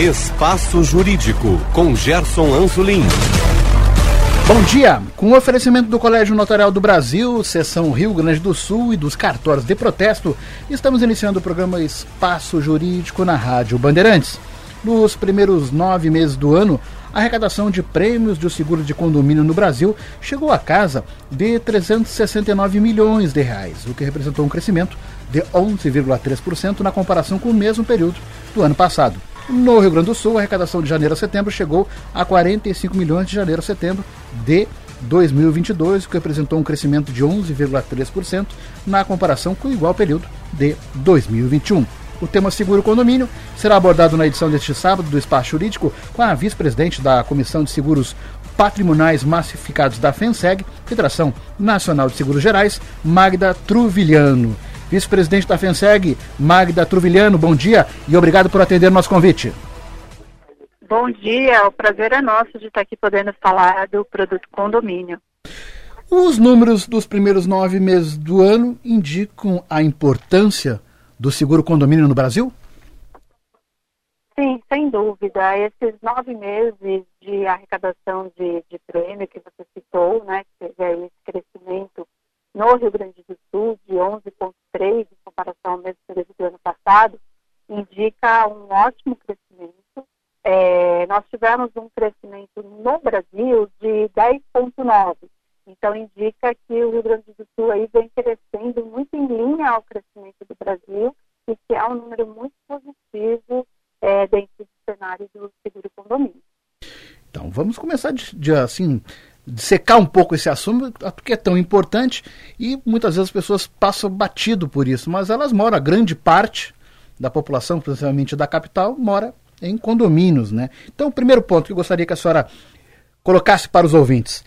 Espaço Jurídico, com Gerson Anzolin. Bom dia! Com o oferecimento do Colégio Notarial do Brasil, Seção Rio Grande do Sul e dos cartórios de protesto, estamos iniciando o programa Espaço Jurídico na Rádio Bandeirantes. Nos primeiros nove meses do ano, a arrecadação de prêmios de seguro de condomínio no Brasil chegou a casa de 369 milhões de reais, o que representou um crescimento de 11,3% na comparação com o mesmo período do ano passado. No Rio Grande do Sul, a arrecadação de janeiro a setembro chegou a 45 milhões de janeiro a setembro de 2022, o que representou um crescimento de 11,3% na comparação com o igual período de 2021. O tema Seguro Condomínio será abordado na edição deste sábado do Espaço Jurídico com a vice-presidente da Comissão de Seguros Patrimoniais Massificados da FENSEG, Federação Nacional de Seguros Gerais, Magda Truvilhano. Vice-presidente da FENSEG, Magda Truvilhano, bom dia e obrigado por atender nosso convite. Bom dia, o prazer é nosso de estar aqui podendo falar do produto condomínio. Os números dos primeiros nove meses do ano indicam a importância do seguro condomínio no Brasil? Sim, sem dúvida. Esses nove meses de arrecadação de, de prêmio que você citou, né, que teve aí esse crescimento no Rio Grande do Sul de 11,3% em comparação ao mesmo período do ano passado, indica um ótimo crescimento. É, nós tivemos um crescimento no Brasil de 10,9%. Então, indica que o Rio Grande do Sul aí vem crescendo muito em linha ao crescimento do Brasil e que é um número muito positivo é, dentro do cenário do seguro condomínio. Então, vamos começar de, de assim secar um pouco esse assunto, porque é tão importante e muitas vezes as pessoas passam batido por isso, mas elas moram, a grande parte da população, principalmente da capital, mora em condomínios, né? Então, o primeiro ponto que eu gostaria que a senhora colocasse para os ouvintes,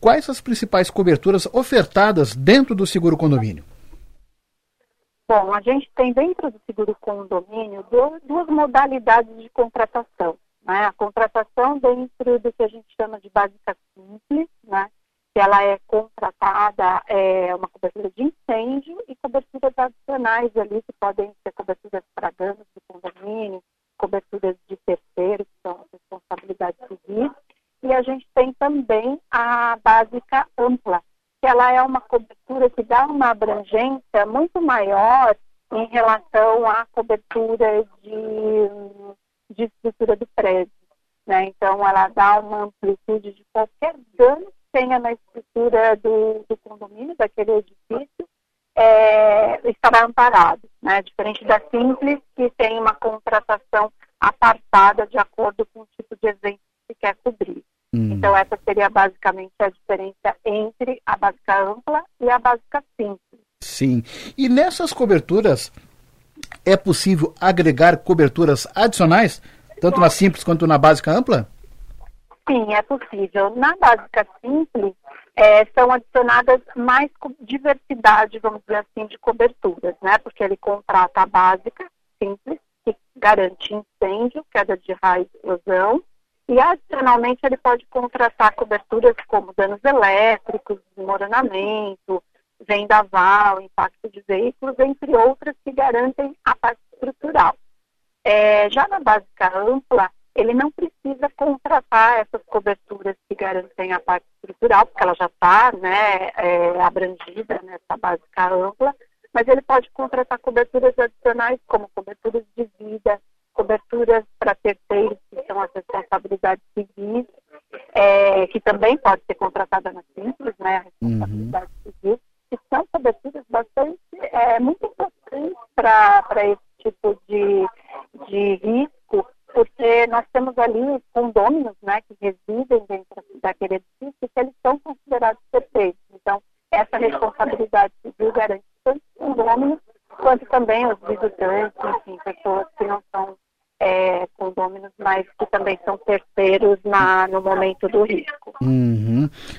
quais as principais coberturas ofertadas dentro do seguro condomínio? Bom, a gente tem dentro do seguro condomínio duas modalidades de contratação. Né? A contratação dentro do que a gente chama de básica simples, né? que ela é contratada, é uma cobertura de incêndio e coberturas adicionais ali, que podem ser coberturas para danos do condomínio, coberturas de terceiro, que são responsabilidades civis. E a gente tem também a básica ampla, que ela é uma cobertura que dá uma abrangência muito maior em relação à cobertura de de estrutura do prédio. Né? Então, ela dá uma amplitude de qualquer dano que tenha na estrutura do, do condomínio, daquele edifício, é, estará amparado. Né? Diferente da Simples, que tem uma contratação apartada de acordo com o tipo de evento que quer cobrir. Hum. Então, essa seria basicamente a diferença entre a básica ampla e a básica simples. Sim. E nessas coberturas, é possível agregar coberturas adicionais, tanto na simples quanto na básica ampla? Sim, é possível. Na básica simples, é, são adicionadas mais diversidade, vamos dizer assim, de coberturas, né? Porque ele contrata a básica simples, que garante incêndio, queda de raio e explosão, e adicionalmente ele pode contratar coberturas como danos elétricos, desmoronamento, vendaval, impacto de veículos, entre outras que garantem a parte estrutural. É, já na básica ampla, ele não precisa contratar essas coberturas que garantem a parte estrutural, porque ela já está né, é, abrangida nessa básica ampla, mas ele pode contratar coberturas adicionais, como coberturas de vida, coberturas para terceiros, que são as responsabilidades civis, é, que também pode ser contratada na simples, né, a responsabilidade uhum. civil, que são coberturas bastante, é, muito importantes para esse tipo de, de risco, porque nós temos ali condôminos né, que residem dentro daquele edifício que eles são considerados perfeitos. Então, essa responsabilidade civil garante tanto os condôminos quanto também os visitantes, enfim, pessoas que não são é, condôminos, mas que também são terceiros na, no momento do risco. Uhum.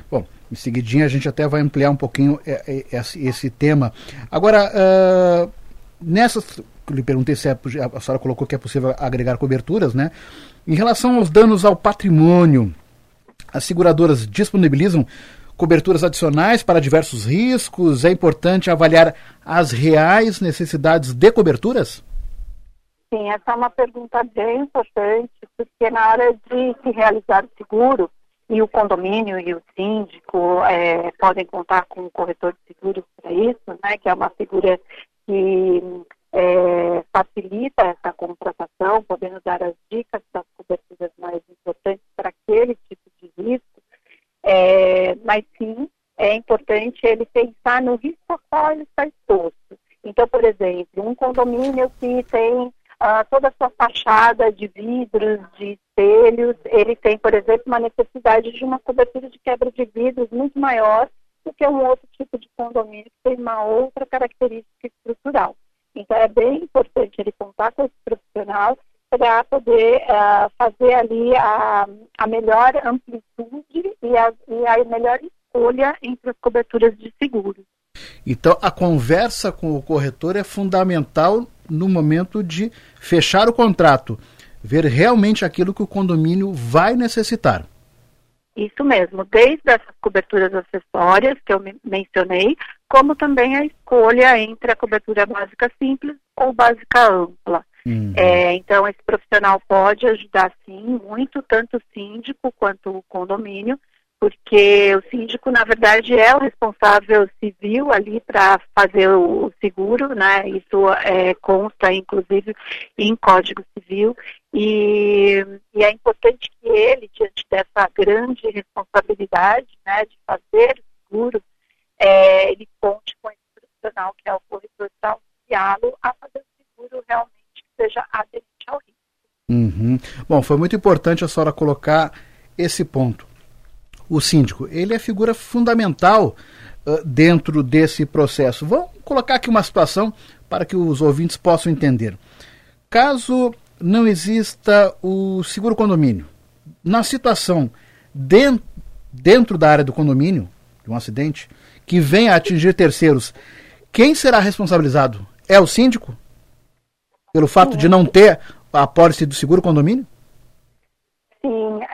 Bom, em seguidinha a gente até vai ampliar um pouquinho é, é, esse, tema. Agora, uh, nessas, lhe perguntei se é, a senhora colocou que é possível agregar coberturas, né? Em relação aos danos ao patrimônio, as seguradoras disponibilizam coberturas adicionais para diversos riscos? É importante avaliar as reais necessidades de coberturas? Sim, essa é uma pergunta bem importante, porque na hora de se realizar o seguro, e o condomínio e o síndico é, podem contar com o corretor de seguros para isso, né, que é uma figura que é, facilita essa contratação, podendo dar as dicas das coberturas mais importantes para aquele tipo de risco. É, mas sim, é importante ele pensar no risco a qual ele está exposto. Então, por exemplo, um condomínio que tem ah, toda a sua fachada de vidros, de espelhos, ele tem, por exemplo, uma necessidade de uma cobertura de quebra de vidros muito maior do que um outro tipo de condomínio que tem uma outra característica estrutural. Então, é bem importante ele contar com esse profissional para poder uh, fazer ali a, a melhor amplitude e a, e a melhor escolha entre as coberturas de seguro. Então, a conversa com o corretor é fundamental no momento de fechar o contrato, ver realmente aquilo que o condomínio vai necessitar. Isso mesmo, desde essas coberturas acessórias que eu mencionei, como também a escolha entre a cobertura básica simples ou básica ampla. Uhum. É, então, esse profissional pode ajudar, sim, muito, tanto o síndico quanto o condomínio, porque o síndico, na verdade, é o responsável civil ali para fazer o seguro, né? Isso é, consta, inclusive, em Código Civil, e, e, é importante que ele, diante dessa grande responsabilidade, né, de fazer o seguro, é, ele conte com esse profissional que é o corretor para auxiliá-lo a fazer o seguro realmente que seja aderente ao risco. Uhum. Bom, foi muito importante a senhora colocar esse ponto o síndico. Ele é figura fundamental uh, dentro desse processo. Vamos colocar aqui uma situação para que os ouvintes possam entender. Caso não exista o seguro condomínio, na situação dentro, dentro da área do condomínio, de um acidente, que venha a atingir terceiros, quem será responsabilizado? É o síndico? Pelo fato de não ter a apólice do seguro condomínio?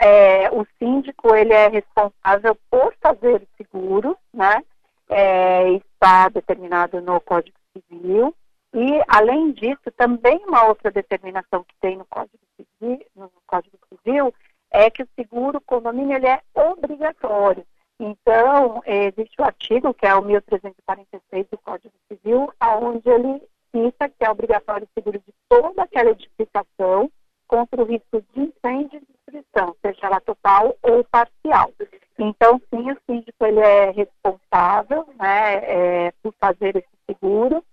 É, o síndico ele é responsável por fazer o seguro, né? É, está determinado no Código Civil. E, além disso, também uma outra determinação que tem no Código Civil, no Código Civil é que o seguro condomínio ele é obrigatório. Então, existe o artigo, que é o 1346 do Código Civil, onde ele cita que é obrigatório o seguro de toda aquela edificação contra o risco de incêndio e destruição, seja ela total ou parcial. Então, sim, o síndico ele é responsável né, é, por fazer esse seguro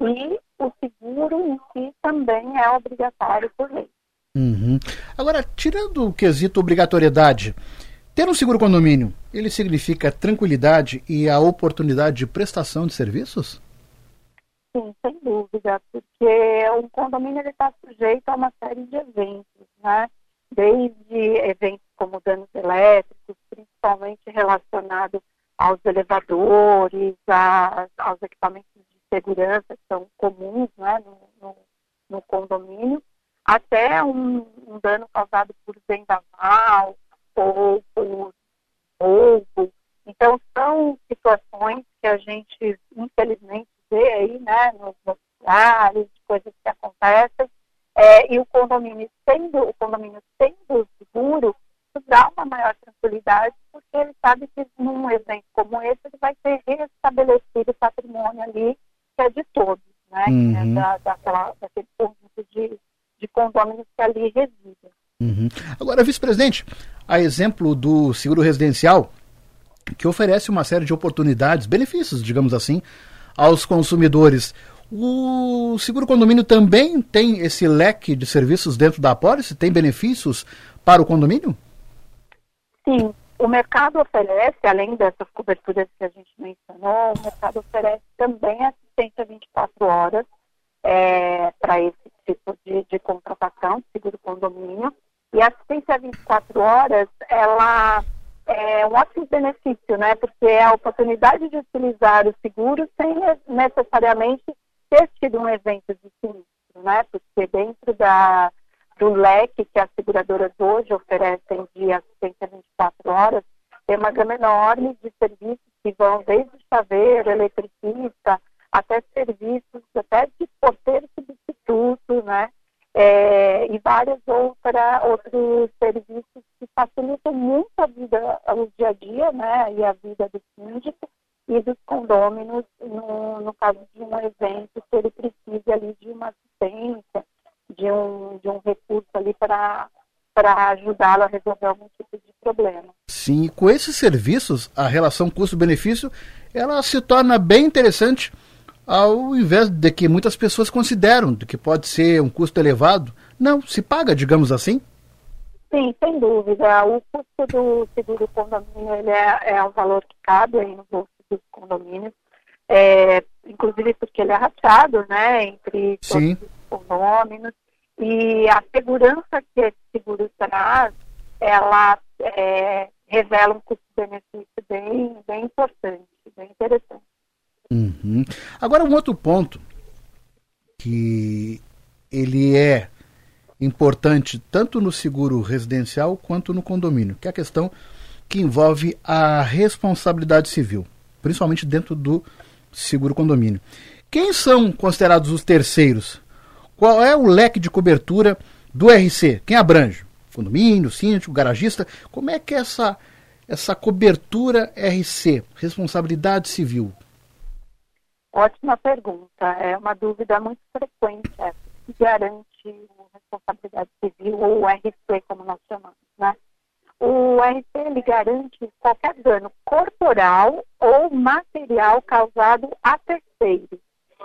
e o seguro em si também é obrigatório por lei. Uhum. Agora, tirando o quesito obrigatoriedade, ter um seguro condomínio, ele significa tranquilidade e a oportunidade de prestação de serviços? Sim, sem dúvida, porque um condomínio está sujeito a uma série de eventos, né? Desde eventos como danos elétricos, principalmente relacionados aos elevadores, a, aos equipamentos de segurança que são comuns né, no, no, no condomínio, até um, um, dano causado por vendaval ou por roubo. Então, são situações que a gente, infelizmente, vê aí, né, nos noticiários, coisas que acontecem, é, e o condomínio sendo, o condomínio sendo seguro, dá uma maior tranquilidade, porque ele sabe que num evento como esse, ele vai ter restabelecido o patrimônio ali, que é de todos, né, uhum. é da, daquela, daquele conjunto de, de condôminos que ali residem. Uhum. Agora, vice-presidente, a exemplo do seguro residencial, que oferece uma série de oportunidades, benefícios, digamos assim, aos consumidores. O seguro condomínio também tem esse leque de serviços dentro da apólice? Tem benefícios para o condomínio? Sim, o mercado oferece, além dessas coberturas que a gente mencionou, o mercado oferece também assistência 24 horas é, para esse tipo de, de contratação, seguro condomínio. E a assistência 24 horas, ela é um ótimo benefício, né? Porque é a oportunidade de utilizar o seguro sem necessariamente ter tido um evento de sinistro, né? Porque dentro da, do leque que as seguradoras hoje oferecem de assistência 24 horas, tem uma gama enorme de serviços que vão desde chaveiro, eletricista, até serviços até de porteiro substituto, né? É, e vários outra, outros serviços que facilitam muito a vida, o dia a dia, né, e a vida do síndico e dos condôminos no, no caso de um evento que ele precise ali de uma assistência, de um, de um recurso ali para para ajudá-lo a resolver algum tipo de problema. Sim, com esses serviços, a relação custo-benefício, ela se torna bem interessante ao invés de que muitas pessoas consideram de que pode ser um custo elevado. Não, se paga, digamos assim. Sim, sem dúvida. O custo do seguro condomínio ele é, é o valor que cabe aí no bolso dos condomínios, é, inclusive porque ele é rachado né, entre todos Sim. os condôminos. E a segurança que esse seguro traz, ela é, revela um custo-benefício bem, bem importante, bem interessante. Uhum. Agora, um outro ponto que ele é importante tanto no seguro residencial quanto no condomínio, que é a questão que envolve a responsabilidade civil, principalmente dentro do seguro condomínio. Quem são considerados os terceiros? Qual é o leque de cobertura do RC? Quem abrange? Condomínio, síndico, garagista? Como é que é essa, essa cobertura RC, responsabilidade civil? Ótima pergunta. É uma dúvida muito frequente essa. Que garante responsabilidade civil ou o RC, como nós chamamos, né? O RC ele garante qualquer dano corporal ou material causado a terceiro.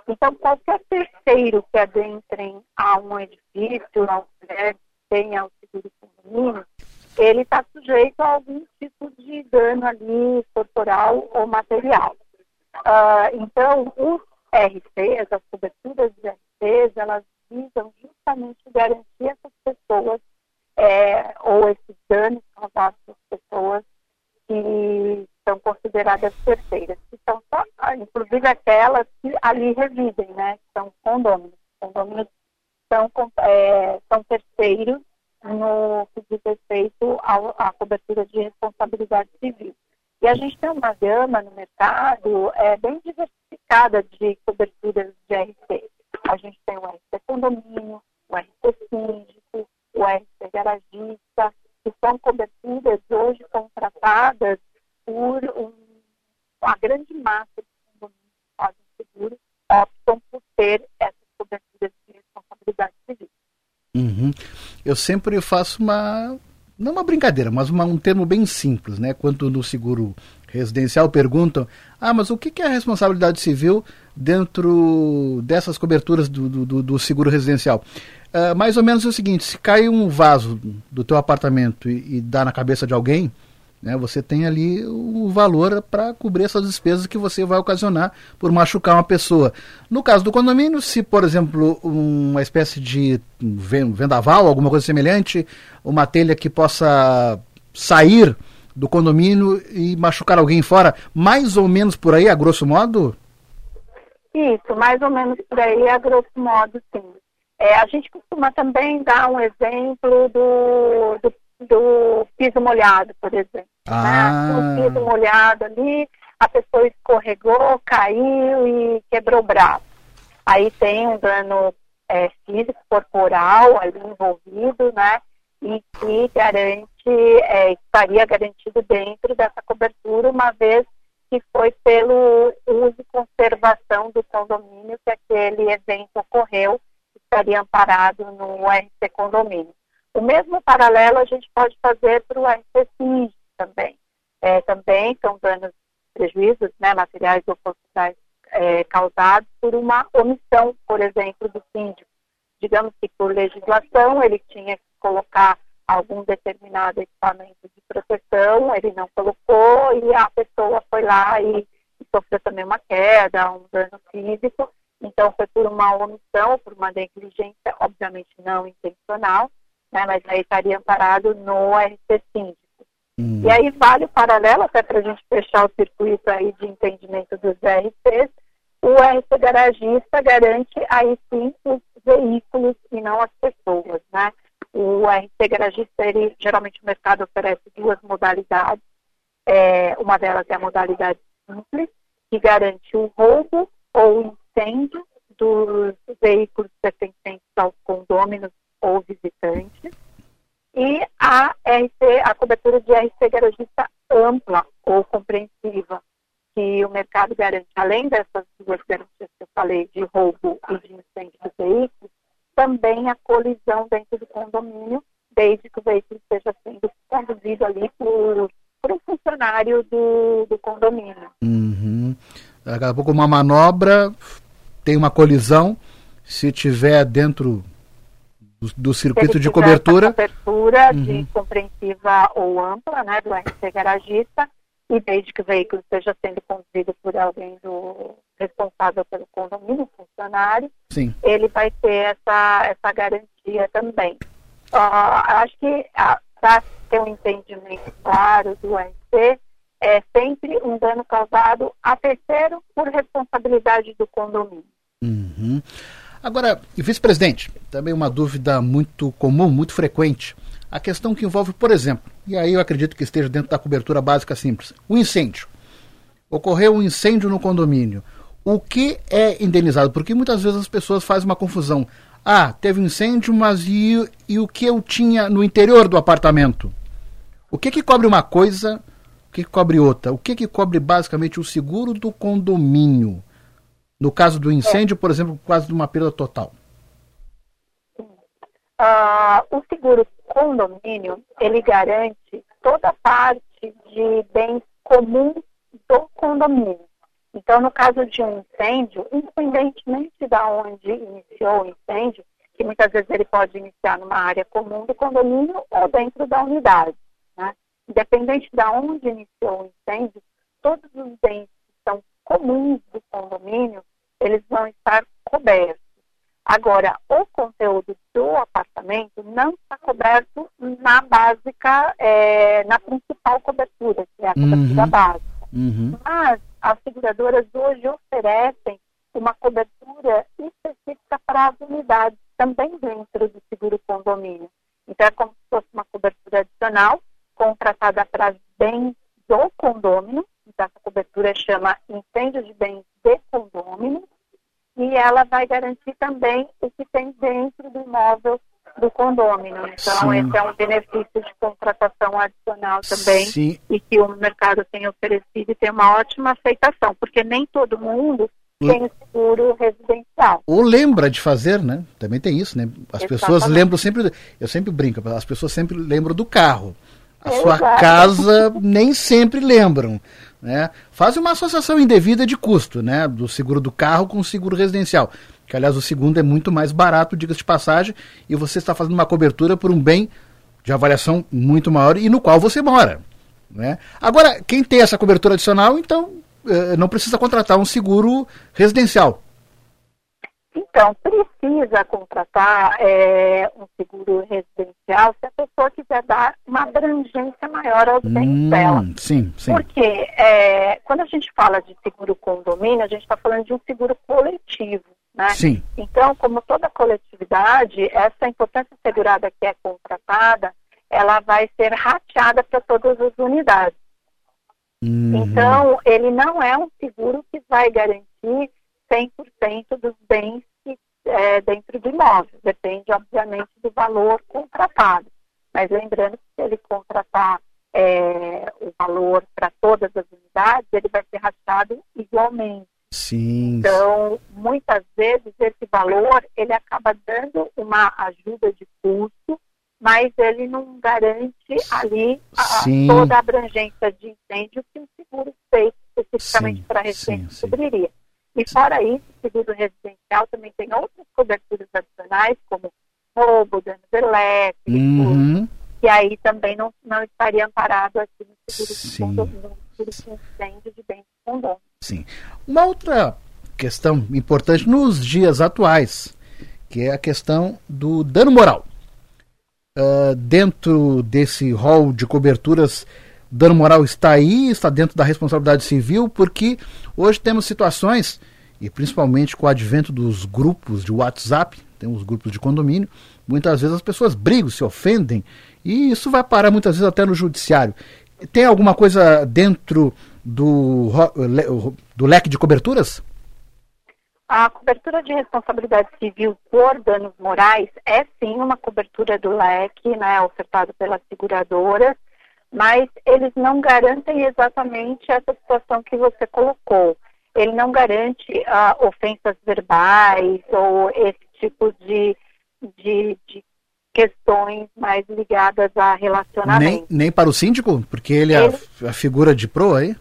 Então, qualquer terceiro que adentrem a um edifício, a um prédio, tenha o seguro condomínio, ele está sujeito a algum tipo de dano ali corporal ou material. Uh, então, os RCs, as coberturas de RCs, elas visam justamente garantir essas pessoas é, ou esses danos causados às pessoas que são consideradas terceiras, que são só, inclusive aquelas que ali residem, né, que são condôminos. Condôminos são, é, são terceiros no que diz respeito à cobertura de responsabilidade civil. E a gente tem uma gama no mercado é, bem diversificada de coberturas de RC. A gente tem o RC condomínio, o RC síndico, o RC garagista, que são coberturas hoje contratadas por um, uma grande massa de condomínios que fazem seguro, optam por ter essas coberturas de responsabilidade civil. Uhum. Eu sempre faço uma não uma brincadeira, mas uma, um termo bem simples, né? Quando no seguro residencial perguntam, ah, mas o que é a responsabilidade civil dentro dessas coberturas do, do, do seguro residencial? Uh, mais ou menos é o seguinte, se cai um vaso do teu apartamento e, e dá na cabeça de alguém, né, você tem ali o valor para cobrir essas despesas que você vai ocasionar por machucar uma pessoa. No caso do condomínio, se, por exemplo, uma espécie de vendaval, alguma coisa semelhante, uma telha que possa sair do condomínio e machucar alguém fora, mais ou menos por aí, a grosso modo? Isso, mais ou menos por aí, a grosso modo, sim. É, a gente costuma também dar um exemplo do, do do piso molhado, por exemplo. Né? Ah. Né? Um piso molhado ali, a pessoa escorregou, caiu e quebrou o braço. Aí tem um dano é, físico, corporal ali envolvido, né? E que garante, é, estaria garantido dentro dessa cobertura, uma vez que foi pelo uso e conservação do condomínio que aquele evento ocorreu, estaria amparado no RC condomínio. O mesmo paralelo a gente pode fazer para o RCCID também. É, também são danos, prejuízos né, materiais ou corporais é, causados por uma omissão, por exemplo, do síndico. Digamos que por legislação ele tinha que colocar algum determinado equipamento de proteção, ele não colocou e a pessoa foi lá e, e sofreu também uma queda, um dano físico. Então foi por uma omissão, por uma negligência, obviamente não intencional, né, mas aí estaria amparado no RC síndico. Hum. E aí vale o paralelo, até para a gente fechar o circuito aí de entendimento dos RCs, o RC garagista garante aí sim os veículos e não as pessoas, né? O RC garagista, ele, geralmente o mercado oferece duas modalidades. É, uma delas é a modalidade simples, que garante o roubo ou incêndio dos veículos pertencentes aos condôminos ou visitantes, e a RC, a cobertura de RC garagista ampla ou compreensiva, que o mercado garante, além dessas duas garantias que eu falei, de roubo e de incêndio do veículo, também a colisão dentro do condomínio, desde que o veículo esteja sendo conduzido ali por, por um funcionário do, do condomínio. Uhum. Daqui a pouco uma manobra, tem uma colisão, se tiver dentro do, do circuito de cobertura. cobertura uhum. de compreensiva ou ampla, né, do RC garagista, e desde que o veículo esteja sendo conduzido por alguém do responsável pelo condomínio, funcionário, Sim. ele vai ter essa, essa garantia também. Uh, acho que para ter um entendimento claro do RC, é sempre um dano causado a terceiro por responsabilidade do condomínio. Uhum. Agora, vice-presidente, também uma dúvida muito comum, muito frequente. A questão que envolve, por exemplo, e aí eu acredito que esteja dentro da cobertura básica simples, o incêndio. Ocorreu um incêndio no condomínio. O que é indenizado? Porque muitas vezes as pessoas fazem uma confusão. Ah, teve um incêndio, mas e, e o que eu tinha no interior do apartamento? O que que cobre uma coisa, o que, que cobre outra? O que que cobre basicamente o seguro do condomínio? No caso do incêndio, por exemplo, quase de uma perda total. Uh, o seguro condomínio, ele garante toda parte de bens comuns do condomínio. Então, no caso de um incêndio, independentemente de onde iniciou o incêndio, que muitas vezes ele pode iniciar numa área comum do condomínio ou dentro da unidade. Né? Independente de onde iniciou o incêndio, todos os bens que são comuns do condomínio, eles vão estar cobertos. Agora, o conteúdo do apartamento não está coberto na básica, é, na principal cobertura, que é a cobertura uhum. básica. Uhum. Mas as seguradoras hoje oferecem uma cobertura específica para as unidades, também dentro do seguro condomínio. Então, é como se fosse uma cobertura adicional, contratada para bens do condomínio, então essa cobertura chama incêndio de bens de condomínio, e ela vai garantir também o que tem dentro do imóvel do condomínio. Então, Sim. esse é um benefício de contratação adicional também Sim. e que o mercado tem oferecido e tem uma ótima aceitação, porque nem todo mundo tem seguro residencial. Ou lembra de fazer, né? Também tem isso, né? As Exatamente. pessoas lembram sempre, eu sempre brinco, as pessoas sempre lembram do carro. A Exato. sua casa nem sempre lembram. Né? Faz uma associação indevida de custo, né? Do seguro do carro com o seguro residencial. Que aliás o segundo é muito mais barato, diga-se de passagem, e você está fazendo uma cobertura por um bem de avaliação muito maior e no qual você mora. Né? Agora, quem tem essa cobertura adicional, então eh, não precisa contratar um seguro residencial. Então, precisa contratar é, um seguro residencial se a pessoa quiser dar uma abrangência maior aos bens hum, dela. Sim, sim. Porque é, quando a gente fala de seguro condomínio, a gente está falando de um seguro coletivo. Né? Sim. Então, como toda coletividade, essa importância segurada que é contratada, ela vai ser rateada para todas as unidades. Uhum. Então, ele não é um seguro que vai garantir 100% dos bens é, dentro do imóvel. Depende, obviamente, do valor contratado. Mas lembrando que se ele contratar é, o valor para todas as unidades, ele vai ser rachado igualmente. Sim. Então, muitas vezes esse valor ele acaba dando uma ajuda de custo, mas ele não garante ali a, toda a abrangência de incêndio que o seguro feito especificamente para residência cobriria. E fora isso, o seguro residencial também tem outras coberturas adicionais, como roubo, danos elétricos, uhum. e aí também não, não estaria amparado aqui no seguro, Sim. de, no seguro de incêndio de bens de condomínio. Sim. Uma outra questão importante nos dias atuais, que é a questão do dano moral. Uh, dentro desse rol de coberturas, dano moral está aí, está dentro da responsabilidade civil, porque hoje temos situações, e principalmente com o advento dos grupos de WhatsApp, tem os grupos de condomínio, muitas vezes as pessoas brigam, se ofendem, e isso vai parar muitas vezes até no judiciário. Tem alguma coisa dentro do, do leque de coberturas? A cobertura de responsabilidade civil por danos morais é sim uma cobertura do leque, né, ofertado pelas seguradoras, mas eles não garantem exatamente essa situação que você colocou. Ele não garante uh, ofensas verbais ou esse tipo de, de, de questões mais ligadas a relacionamento. Nem, nem para o síndico? Porque ele, ele... é a, a figura de pro aí?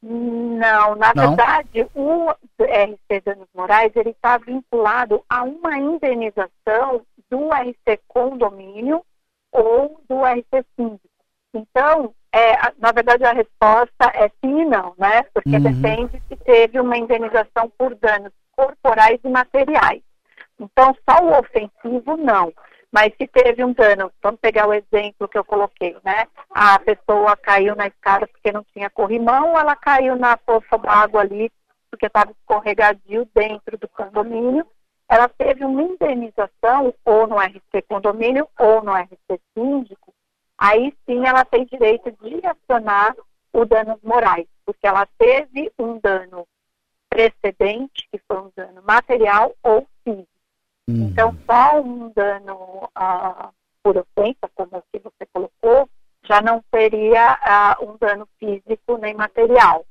Não, na Não. verdade, o RC Danos Morais ele está vinculado a uma indenização do RC Condomínio ou do RC Síndico. Então, é, na verdade, a resposta é sim e não, né? Porque uhum. depende se teve uma indenização por danos corporais e materiais. Então, só o ofensivo, não. Mas se teve um dano, vamos pegar o exemplo que eu coloquei, né? A pessoa caiu na escada porque não tinha corrimão, ela caiu na poça d'água ali porque estava escorregadio dentro do condomínio. Ela teve uma indenização ou no RC condomínio ou no RC síndico. Aí sim ela tem direito de acionar o danos morais, porque ela teve um dano precedente, que foi um dano material ou físico. Uhum. Então, só um dano uh, por ofensa, como que você colocou, já não seria uh, um dano físico nem material.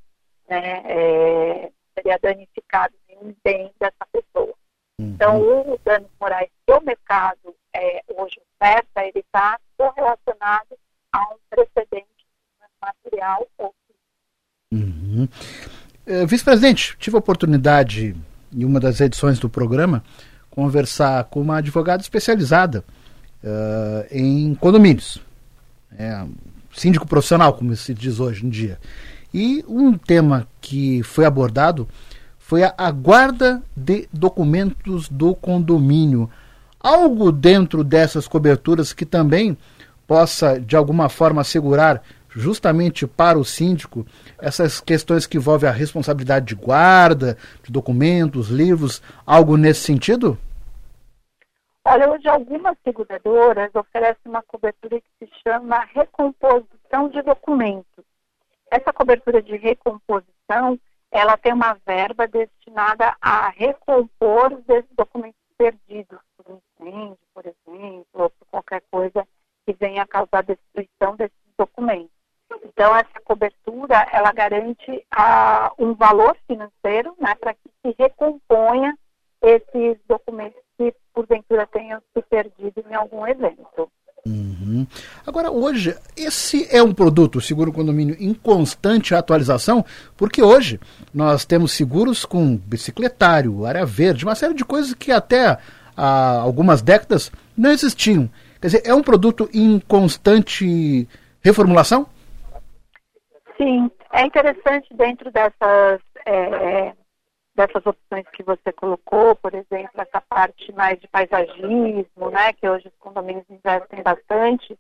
Né? É, seria danificado nenhum bem dessa pessoa. Uhum. Então, os danos morais que o mercado é, hoje oferta, ele está correlacionado a um precedente material ou. Uhum. Uh, Vice-presidente, tive a oportunidade em uma das edições do programa conversar com uma advogada especializada uh, em condomínios. É, síndico profissional, como se diz hoje em dia. E um tema que foi abordado foi a, a guarda de documentos do condomínio. Algo dentro dessas coberturas que também possa, de alguma forma, assegurar justamente para o síndico essas questões que envolvem a responsabilidade de guarda, de documentos, livros, algo nesse sentido? Olha, hoje algumas seguradoras oferecem uma cobertura que se chama recomposição de documentos. Essa cobertura de recomposição, ela tem uma verba destinada a recompor os documentos perdidos por incêndio, por exemplo, ou por qualquer coisa que venha a causar destruição desses documentos. Então, essa cobertura, ela garante ah, um valor financeiro né, para que se recomponha esses documentos que porventura tenham se perdido em algum evento. Uhum. Agora, hoje, esse é um produto, seguro condomínio, em constante atualização, porque hoje nós temos seguros com bicicletário, área verde, uma série de coisas que até há algumas décadas não existiam. Quer dizer, é um produto em constante reformulação? Sim, é interessante dentro dessas é, dessas opções que você colocou, por exemplo, essa parte mais de paisagismo, né, que hoje os condomínios investem bastante,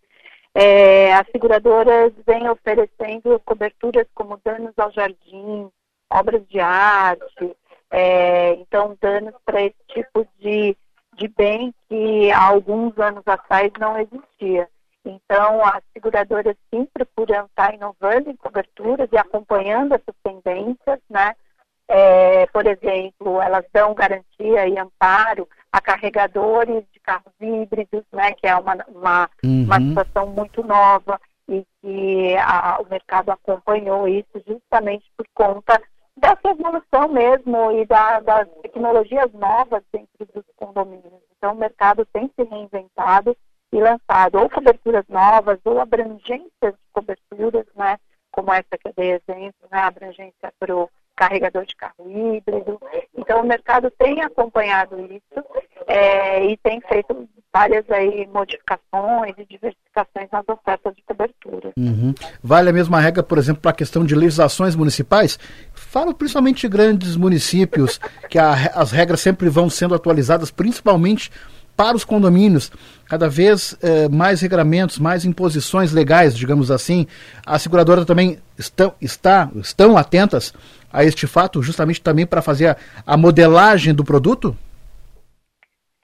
é, as seguradoras vêm oferecendo coberturas como danos ao jardim, obras de arte, é, então danos para esse tipo de, de bem que há alguns anos atrás não existia. Então, as seguradoras sim procuram estar inovando em coberturas e acompanhando essas tendências, né? É, por exemplo, elas dão garantia e amparo a carregadores de carros híbridos, né, que é uma, uma, uhum. uma situação muito nova e que a, o mercado acompanhou isso justamente por conta dessa evolução mesmo e da, das tecnologias novas dentro dos condomínios. Então, o mercado tem se reinventado e lançado ou coberturas novas ou abrangências de coberturas, né, como essa que eu dei exemplo, né, abrangência para o carregador de carro híbrido. Então, o mercado tem acompanhado isso é, e tem feito várias aí modificações e diversificações nas ofertas de cobertura. Uhum. Vale a mesma regra, por exemplo, para a questão de legislações municipais? Falo principalmente de grandes municípios, que a, as regras sempre vão sendo atualizadas, principalmente para os condomínios, cada vez eh, mais regramentos, mais imposições legais, digamos assim. A seguradora também estão, está, estão atentas a este fato, justamente também para fazer a, a modelagem do produto?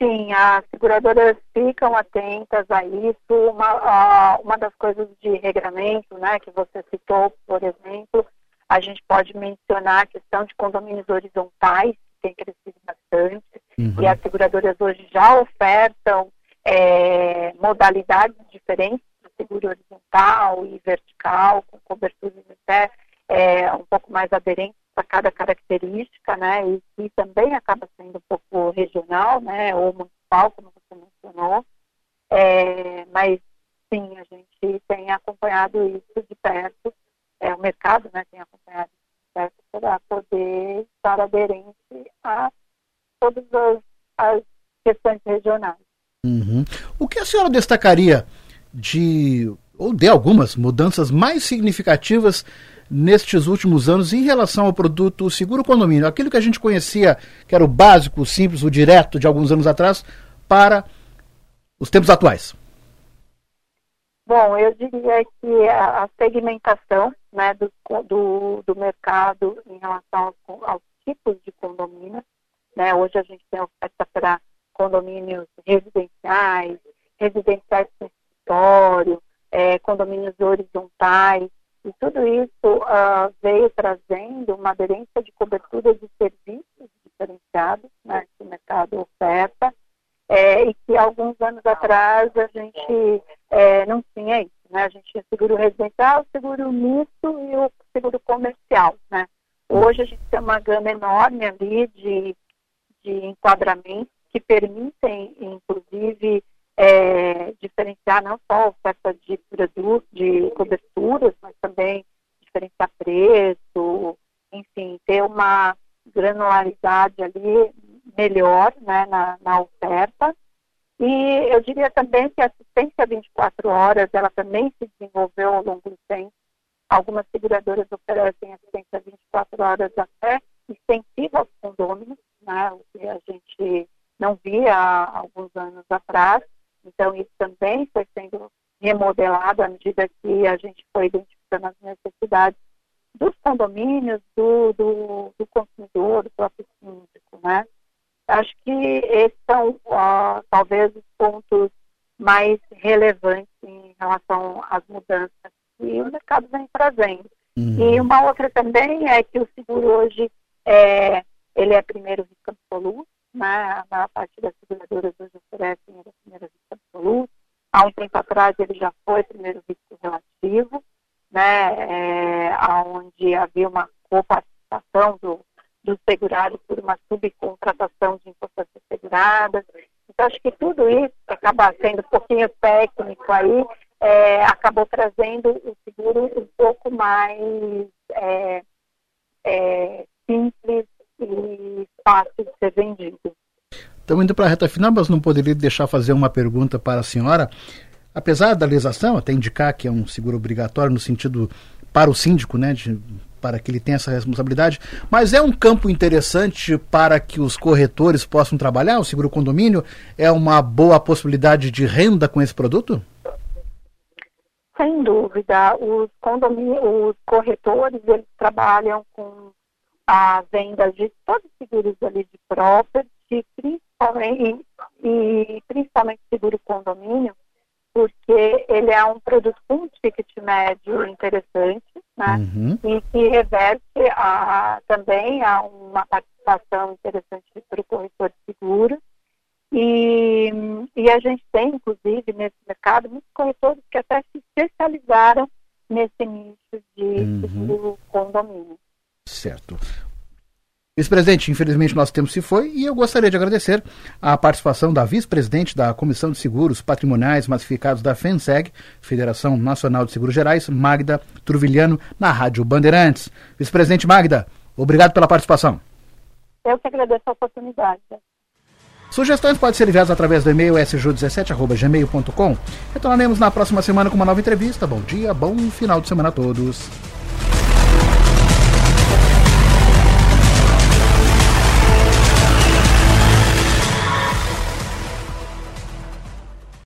Sim, as seguradoras ficam atentas a isso. Uma, a, uma das coisas de regramento, né, que você citou, por exemplo, a gente pode mencionar a questão de condomínios horizontais, tem crescido bastante uhum. e as seguradoras hoje já ofertam é, modalidades diferentes do seguro horizontal e vertical, com coberturas até é, um pouco mais aderentes para cada característica, né, e que também acaba sendo um pouco regional, né, ou municipal, como você mencionou, é, mas sim, a gente tem acompanhado isso de perto, é, o mercado né, tem acompanhado isso de perto para poder estar aderente a todas as, as questões regionais. Uhum. O que a senhora destacaria de, ou de algumas mudanças mais significativas nestes últimos anos em relação ao produto seguro condomínio? Aquilo que a gente conhecia, que era o básico, o simples, o direto de alguns anos atrás, para os tempos atuais. Bom, eu diria que a segmentação né, do, do, do mercado em relação aos, aos tipos de condomínio, né, hoje a gente tem oferta para condomínios residenciais, residenciais com escritório, é, condomínios horizontais, e tudo isso uh, veio trazendo uma aderência de cobertura de serviços diferenciados né, que o mercado oferta, é, e que alguns anos atrás a gente é, não tinha isso. Né? A gente tinha seguro residencial, seguro misto e o seguro comercial. Né? Hoje a gente tem uma gama enorme ali de, de enquadramentos que permitem, inclusive, é, diferenciar não só a oferta de produtos, de coberturas, mas também diferenciar preço, enfim, ter uma granularidade ali melhor né, na, na oferta. E eu diria também que a assistência 24 horas, ela também se desenvolveu ao longo do tempo. Algumas seguradoras oferecem assistência 24 horas até extensiva aos condôminos, né, o que a gente não via há alguns anos atrás. Então, isso também foi sendo remodelado à medida que a gente foi identificando as necessidades dos condomínios, do, do, do consumidor, do próprio síndico, né? Acho que esses são, uh, talvez, os pontos mais relevantes em relação às mudanças que o mercado vem trazendo. Uhum. E uma outra também é que o seguro hoje é, ele é primeiro risco absoluto, né? A maior parte das seguradoras hoje oferecem ele primeiro risco absoluto. Há um tempo atrás ele já foi primeiro risco relativo, né? É, onde havia uma coparticipação do dos segurados por uma subcontratação de importâncias seguradas. Então, acho que tudo isso acaba sendo um pouquinho técnico aí, é, acabou trazendo o seguro um pouco mais é, é, simples e fácil de ser vendido. Estamos indo para a reta final, mas não poderia deixar fazer uma pergunta para a senhora. Apesar da legislação até indicar que é um seguro obrigatório no sentido para o síndico, né, de para que ele tenha essa responsabilidade, mas é um campo interessante para que os corretores possam trabalhar, o seguro condomínio é uma boa possibilidade de renda com esse produto? Sem dúvida, os condomínios, os corretores, eles trabalham com a venda de todos os seguros ali de property, principalmente, e, e principalmente seguro condomínio, porque ele é um produto com um ticket médio interessante, né? Uhum. E que reverte a, também a uma participação interessante para o corretor de seguro. E, e a gente tem, inclusive, nesse mercado, muitos corretores que até se especializaram nesse nicho de uhum. seguro condomínio. Certo. Vice-presidente, infelizmente nosso tempo se foi e eu gostaria de agradecer a participação da vice-presidente da Comissão de Seguros Patrimoniais Massificados da FENSEG, Federação Nacional de Seguros Gerais, Magda Truvilhano, na Rádio Bandeirantes. Vice-presidente Magda, obrigado pela participação. Eu que agradeço a oportunidade. Sugestões podem ser enviadas através do e-mail sju17.gmail.com. Retornaremos na próxima semana com uma nova entrevista. Bom dia, bom final de semana a todos.